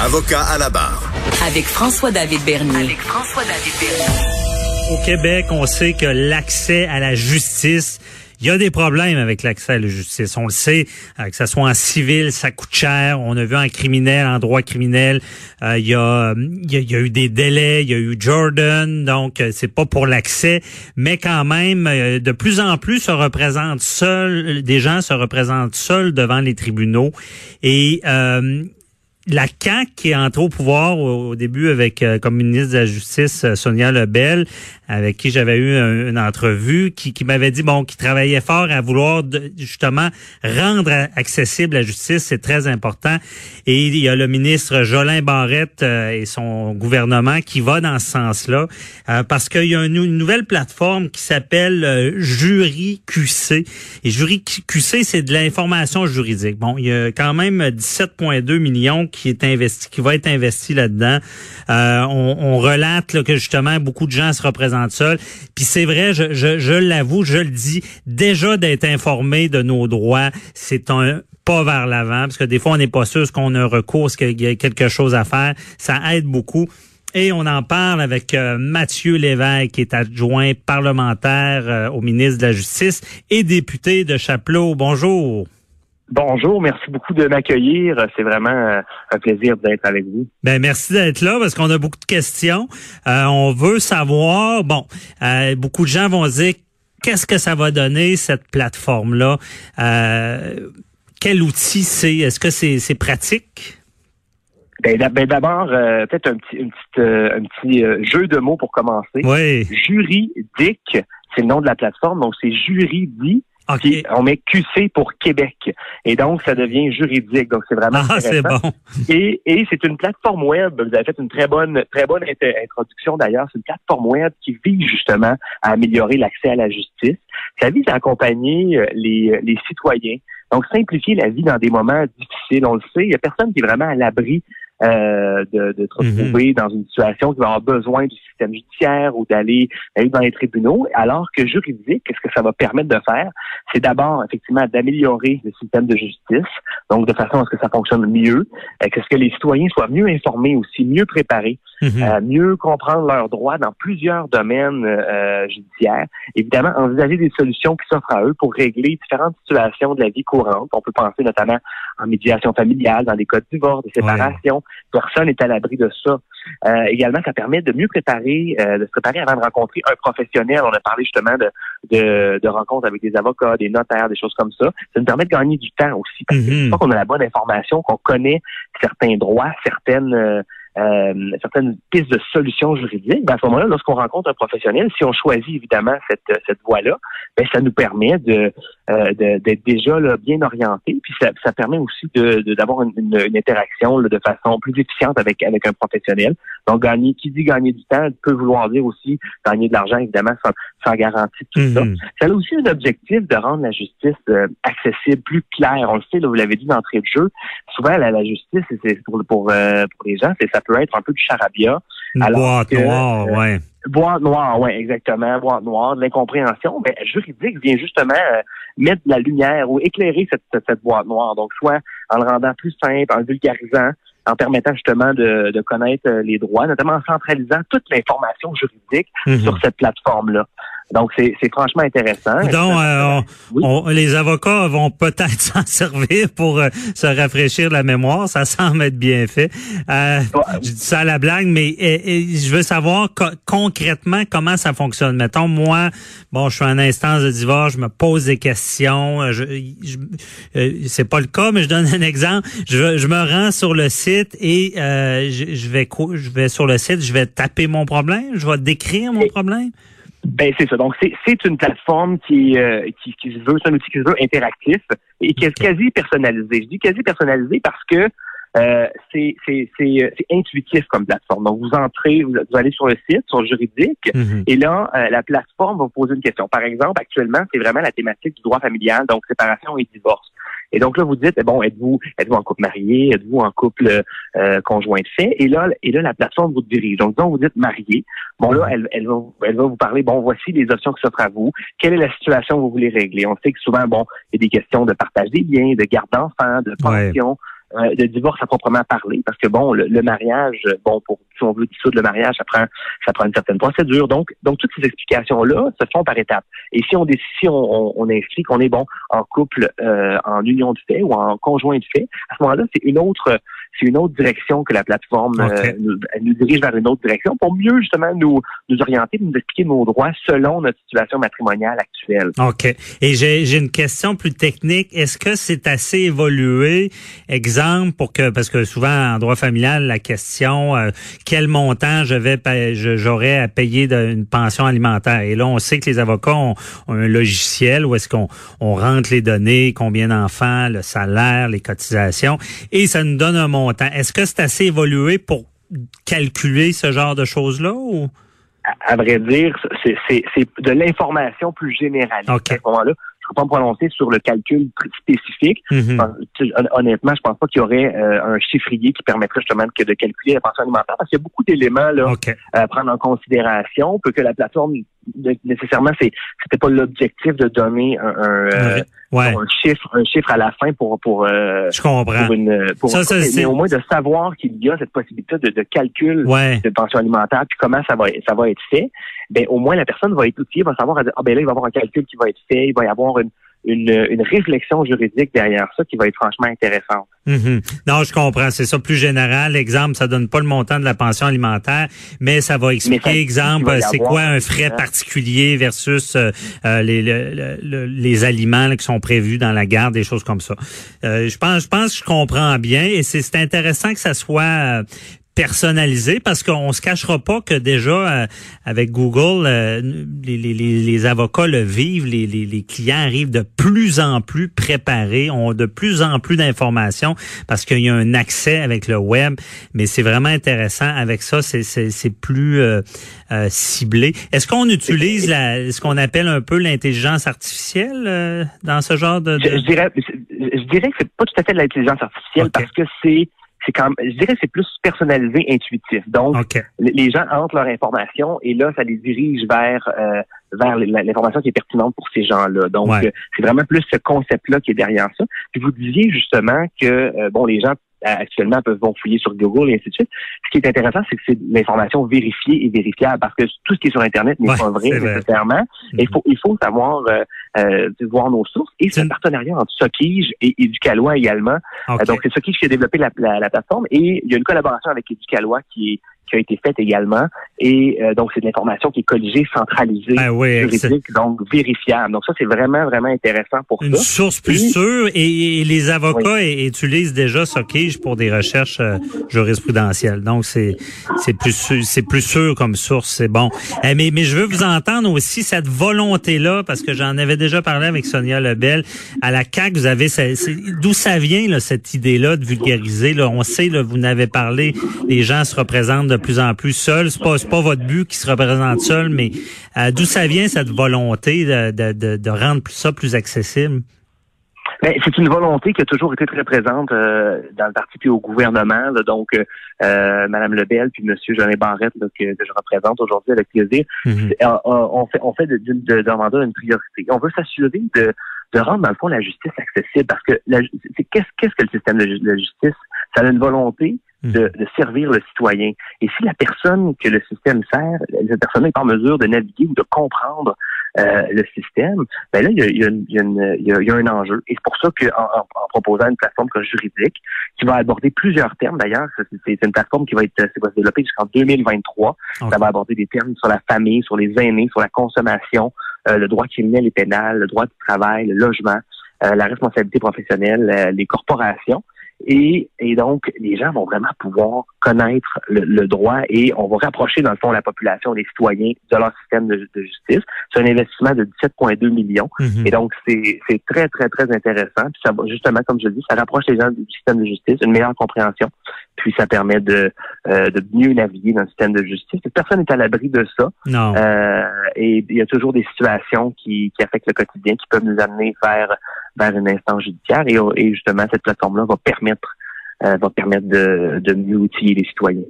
Avocat à la barre. Avec François-David Bernier. Avec François-David Bernier. Au Québec, on sait que l'accès à la justice, il y a des problèmes avec l'accès à la justice. On le sait, euh, que ce soit en civil, ça coûte cher. On a vu en criminel, en droit criminel, euh, il, y a, il, y a, eu des délais, il y a eu Jordan, donc euh, c'est pas pour l'accès, mais quand même, de plus en plus se représentent seuls, des gens se représentent seuls devant les tribunaux et la CAQ qui est entrée au pouvoir au, début avec euh, comme ministre de la Justice euh, Sonia Lebel, avec qui j'avais eu une entrevue, qui, qui m'avait dit bon, qui travaillait fort à vouloir justement rendre accessible la justice, c'est très important. Et il y a le ministre Jolin Barrette euh, et son gouvernement qui va dans ce sens-là, parce qu'il y a une, nouvelle plateforme qui s'appelle Jury QC. Et Jury QC, c'est de l'information juridique. Bon, il y a quand même 17,2 millions qui est investi, qui va être investi là-dedans. Euh, on, relate que justement beaucoup de gens se représentent seuls. Puis c'est vrai, je, l'avoue, je le dis, déjà d'être informé de nos droits, c'est un pas vers l'avant, parce que des fois on n'est pas sûr qu'on a recours, ce qu'il y a quelque chose à faire. Ça aide beaucoup. Et on en parle avec euh, Mathieu Lévesque, qui est adjoint parlementaire euh, au ministre de la Justice et député de Chapelot. Bonjour. Bonjour, merci beaucoup de m'accueillir. C'est vraiment euh, un plaisir d'être avec vous. Ben merci d'être là parce qu'on a beaucoup de questions. Euh, on veut savoir, bon, euh, beaucoup de gens vont dire qu'est-ce que ça va donner cette plateforme là. quel outil c'est? Est-ce que c'est pratique? Ben, ben d'abord, peut-être un petit, un petit jeu de mots pour commencer. Oui. Juridique, c'est le nom de la plateforme, donc c'est juridique on met QC pour Québec. Et donc, ça devient juridique. Donc, c'est vraiment ah, c'est bon. Et, et c'est une plateforme web. Vous avez fait une très bonne, très bonne introduction d'ailleurs. C'est une plateforme web qui vise justement à améliorer l'accès à la justice. Ça vise à accompagner euh, les, les citoyens. Donc, simplifier la vie dans des moments difficiles. On le sait, il n'y a personne qui est vraiment à l'abri euh, de, de te mhm. retrouver dans une situation qui va avoir besoin du système judiciaire ou d'aller dans les tribunaux, alors que juridique, qu'est-ce que ça va permettre de faire? C'est d'abord, effectivement, d'améliorer le système de justice, donc de façon à ce que ça fonctionne mieux, euh, qu'est-ce que les citoyens soient mieux informés aussi, mieux préparés, mhm. euh, mieux comprendre leurs droits dans plusieurs domaines euh, judiciaires. Évidemment, envisager des solutions qui s'offrent à eux pour régler différentes situations de la vie courante. On peut penser notamment en médiation familiale, dans des cas de divorce, de séparation. Personne n'est à l'abri de ça. Euh, également, ça permet de mieux préparer, euh, de se préparer avant de rencontrer un professionnel. On a parlé justement de, de, de rencontres avec des avocats, des notaires, des choses comme ça. Ça nous permet de gagner du temps aussi. Parce que une fois qu'on a la bonne information, qu'on connaît certains droits, certaines euh, euh, certaines pistes de solutions juridiques, ben à ce moment-là, lorsqu'on rencontre un professionnel, si on choisit évidemment cette, cette voie-là, ben ça nous permet de euh, d'être déjà là, bien orienté, puis ça, ça permet aussi de d'avoir une, une, interaction de façon plus efficiente avec avec un professionnel. Donc gagner, qui dit gagner du temps peut vouloir dire aussi gagner de l'argent évidemment sans, sans garantie tout ça. Mhm. Ça a aussi un objectif de rendre la justice euh, accessible, plus claire. On le sait, là, vous l'avez dit d'entrée de jeu. Souvent la, la justice, c'est pour pour euh, pour les gens, c'est ça peut être un peu du charabia. boîte noire, euh, ouais. Boîte noire, ouais, exactement. Boîte noire, de l'incompréhension. Mais juridique vient justement euh, mettre de la lumière ou éclairer cette, cette, boîte noire. Donc, soit en le rendant plus simple, en vulgarisant, en permettant justement de, de connaître euh, les droits, notamment en centralisant toute l'information juridique mhm. sur cette plateforme-là. Donc, c'est franchement intéressant. Donc, euh, les avocats vont peut-être s'en servir pour euh, se rafraîchir la mémoire. Ça semble être bien fait. Euh, Je dis ça à la blague, mais je veux savoir concrètement comment ça fonctionne. Mettons, moi, bon, je suis en instance de divorce, je me pose des questions. Je, c'est pas le cas, mais je donne un exemple. Je, je me rends sur le site et je, je, vais je vais sur le site, je vais taper mon problème, je vais décrire mon problème. Ben c'est ça. Donc c'est une plateforme qui, euh, qui, qui se veut, c'est un outil qui se veut interactif et qui est quasi personnalisé. Je dis quasi personnalisé parce que euh, c'est euh, intuitif comme plateforme. Donc vous entrez, vous, allez sur le site, sur le juridique, mm-hmm. et là euh, la plateforme va vous poser une question. Par exemple, actuellement c'est vraiment la thématique du droit familial, donc séparation et divorce. Et donc là, vous dites, bon, êtes-vous êtes-vous en couple marié, êtes-vous en couple euh, conjoint de fait? Et là, et là, la plateforme vous dirige. Donc, disons, vous dites marié. Bon, là, elle, elle, va, elle va vous parler, bon, voici les options qui s'offrent à vous. Quelle est la situation que vous voulez régler? On sait que souvent, bon, il y a des questions de partage des biens, de garde d'enfants, de pension. Euh, de divorce à proprement parler, parce que bon, le, mariage, bon, pour si on veut dissoudre le mariage, ça prend ça prend une certaine procédure. Donc, donc toutes ces explications-là se font par étapes. Et si on si on, on, inscrit qu'on est bon en couple, euh, en union de fait ou en conjoint de fait, à ce moment-là, c'est une autre c'est une autre direction que la plateforme euh, nous, nous, dirige vers une autre direction pour mieux justement nous, nous orienter, nous expliquer nos droits selon notre situation matrimoniale actuelle. OK. Et j'ai une question plus technique. Est-ce que c'est assez évolué, exemple, pour que, parce que souvent en droit familial, la question, euh, quel montant je vais, j'aurais à payer d'une pension alimentaire? Et là, on sait que les avocats ont, un logiciel où est-ce qu'on on rentre les données, combien d'enfants, le salaire, les cotisations, et ça nous donne un montant est-ce que c'est assez évolué pour calculer ce genre de choses-là ou? À, vrai dire, c'est de l'information plus générale. À ce moment-là, je ne peux pas me prononcer sur le calcul spécifique. Mm-hmm. Honnêtement, je pense pas qu'il y aurait euh, un chiffrier qui permettrait justement de, de calculer la pension alimentaire parce qu'il y a beaucoup d'éléments là à prendre en considération. Peut que la plateforme nécessairement, c'est c'était pas l'objectif de donner un, un, euh, chiffre, un chiffre à la fin pour pour. Euh, Je comprends. Pour une, pour mais au moins de savoir qu'il y a cette possibilité de, de calcul de pension alimentaire, puis comment ça va ça va être fait. Ben au moins la personne va être outillée, va savoir ah ben là il va y avoir un calcul qui va être fait, il va y avoir une une, une réflexion juridique derrière ça qui va être franchement intéressante. Mhm. Non, je comprends. C'est ça plus général. Exemple, ça donne pas le montant de la pension alimentaire, mais ça va expliquer, exemple, c'est quoi un frais particulier versus euh, euh, les, les aliments qui sont prévus dans la garde, des choses comme ça. Euh, je pense, je pense que je comprends bien et c'est intéressant que ça soit personnalisé parce qu'on se cachera pas que déjà euh, avec Google euh, les, les, les, avocats le vivent les, les, clients arrivent de plus en plus préparés ont de plus en plus d'informations parce qu'il y a un accès avec le web. Mais c'est vraiment intéressant. Avec ça c'est c'est plus euh, ciblé. Est-ce qu'on utilise la ce qu'on appelle un peu l'intelligence artificielle dans ce genre de, Je, dirais je dirais que c'est pas tout à fait de l'intelligence artificielle parce que c'est c'est quand je dirais c'est plus personnalisé, intuitif. Donc, les gens entrent leur information et là, ça les dirige vers euh, vers l'information qui est pertinente pour ces gens-là. Donc, euh, c'est vraiment plus ce concept-là qui est derrière ça. Puis vous disiez justement que euh, bon, les gens actuellement peuvent vont fouiller sur Google et ainsi de suite. Ce qui est intéressant, c'est que c'est l'information vérifiée et vérifiable parce que tout ce qui est sur Internet n'est pas vrai, nécessairement. Mm-hmm. Il faut il faut savoir euh, euh, voir nos sources et c'est un partenariat entre Sokige et Éducalois également. Euh, donc c'est Sokige qui a développé la, la, plateforme et il y a une collaboration avec Éducalois qui est qui a été faite également. Et euh, donc, c'est de l'information qui est colligée, centralisée, ah juridique, donc vérifiable. Donc, ça, c'est vraiment, vraiment intéressant pour Une source plus sûre. Et, les avocats utilisent déjà Sockage pour des recherches euh, jurisprudentielles. Donc, c'est c'est plus c'est plus sûr comme source. C'est bon. Eh, mais, mais je veux vous entendre aussi cette volonté-là, parce que j'en avais déjà parlé avec Sonia Lebel. À la CAQ, vous avez d'où ça vient là, cette idée-là de vulgariser. Là, on sait, là, vous n'avez parlé, les gens se représentent de plus en plus seul. C'est pas, pas votre but qui se représente seul, mais euh, d'où ça vient cette volonté de, de, de, rendre ça plus accessible? Ben, c'est une volonté qui a toujours été très présente euh, dans le parti puis au gouvernement. donc, euh, euh, Madame Lebel puis Monsieur Jean Barrette que, je représente aujourd'hui avec plaisir, mm-hmm. on fait on fait de, de, de, une priorité. On veut s'assurer de, de rendre dans le fond la justice accessible parce que qu'est-ce qu'est-ce que le système de justice? Ça a une volonté de, de, servir le citoyen. Et si la personne que le système sert, cette personne n'est pas en mesure de naviguer ou de comprendre euh, le système, ben là, il y a, il y a, il y a, il y a un enjeu. Et c'est pour ça qu'en en, en, proposant une plateforme comme juridique, qui va aborder plusieurs termes, d'ailleurs, c'est une plateforme qui va être va se développer jusqu'en 2023. Ça va aborder des termes sur la famille, sur les aînés, sur la consommation, euh, le droit criminel et pénal, le droit du travail, le logement, euh, la responsabilité professionnelle, euh, les corporations. Et, et, donc, les gens vont vraiment pouvoir connaître le, droit et on va rapprocher, dans le fond, la population, les citoyens de leur système de, justice. C'est un investissement de 17,2 millions. Mhm. Et donc, c'est très, très, très intéressant. Puis ça va, justement, comme je dis, ça rapproche les gens du système de justice, une meilleure compréhension. Puis ça permet de, euh, de mieux naviguer dans le système de justice. Personne n'est à l'abri de ça. Non. Euh, et il y a toujours des situations qui, qui affectent le quotidien, qui peuvent nous amener vers vers une instance judiciaire. Et, et justement cette plateforme-là va permettre euh, va permettre de, de mieux outiller les citoyens.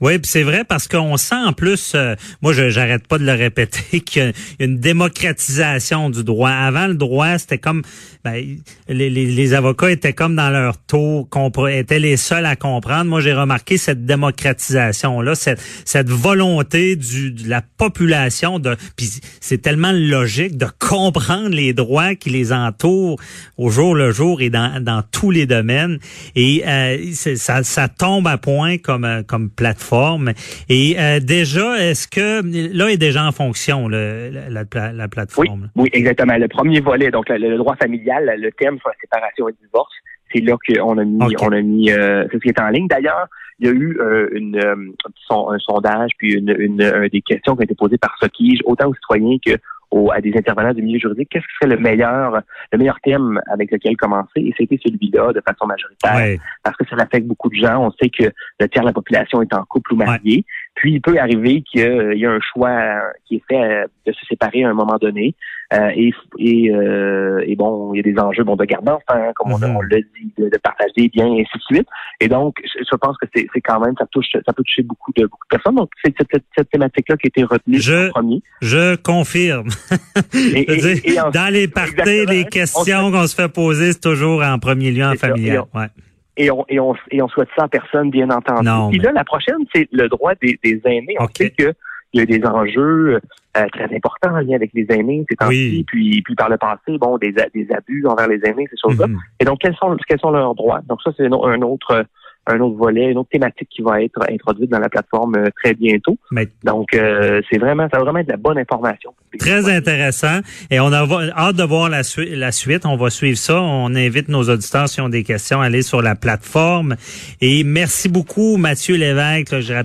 Oui, puis c'est vrai parce qu'on sent en plus, euh, moi j'arrête pas de le répéter, qu'il y a une démocratisation du droit. Avant le droit, c'était comme ben, les, les, les, avocats étaient comme dans leur tour, étaient les seuls à comprendre. Moi, j'ai remarqué cette démocratisation là, cette, cette volonté du, de la population de, puis c'est tellement logique de comprendre les droits qui les entourent au jour le jour et dans, dans tous les domaines. Et euh, ça, ça tombe à point comme comme plateforme. Et euh, déjà, est-ce que là est déjà en fonction le, la, la, plateforme? Oui, oui, exactement. Le premier volet, donc le, droit familial, le thème sur la séparation et le divorce, c'est là qu'on a mis, on a mis, euh, c'est ce qui est en ligne. D'ailleurs, il y a eu euh, une, un sondage puis une, une, des questions qui ont été posées par Sokige, autant aux citoyens que à des intervenants du milieu juridique, qu'est-ce qui serait le meilleur, le meilleur thème avec lequel commencer? Et c'était celui-là de façon majoritaire. Parce que ça affecte beaucoup de gens. On sait que le tiers de la population est en couple ou marié. Puis il peut arriver qu'il y a un choix qui est fait euh, de se séparer à un moment donné. Euh, et, et, euh, et, bon, il y a des enjeux bon, de garder enfants, comme on, mhm. l'a dit, de, partager bien, et ainsi de suite. Et donc, je, pense que c'est quand même, ça touche, ça peut toucher beaucoup de beaucoup de personnes. Donc, c'est cette, thématique-là qui a été retenue je, en premier. Je confirme. dans les parties, les questions qu'on se fait poser, c'est toujours en premier lieu en familial. Ouais et on, et, on, et on souhaite ça à personne, bien entendu. Non, Puis là, la prochaine, c'est le droit des, des aînés. On sait qu'il y a des enjeux euh, très importants en lien avec les aînés ces temps-ci, puis, puis par le passé, bon, des, des abus envers les aînés, ces choses-là. Mm-hmm. Et donc, quels sont, quels sont leurs droits? Donc ça, c'est un autre un autre volet, une autre thématique qui va être introduite dans la plateforme euh, très bientôt. Donc, euh, c'est vraiment, ça va vraiment être de la bonne information. Très intéressant. Et on a hâte de voir la, la suite. On va suivre ça. On invite nos auditeurs, s'ils ont des questions, à aller sur la plateforme. Et merci beaucoup, Mathieu Lévesque. je rappelle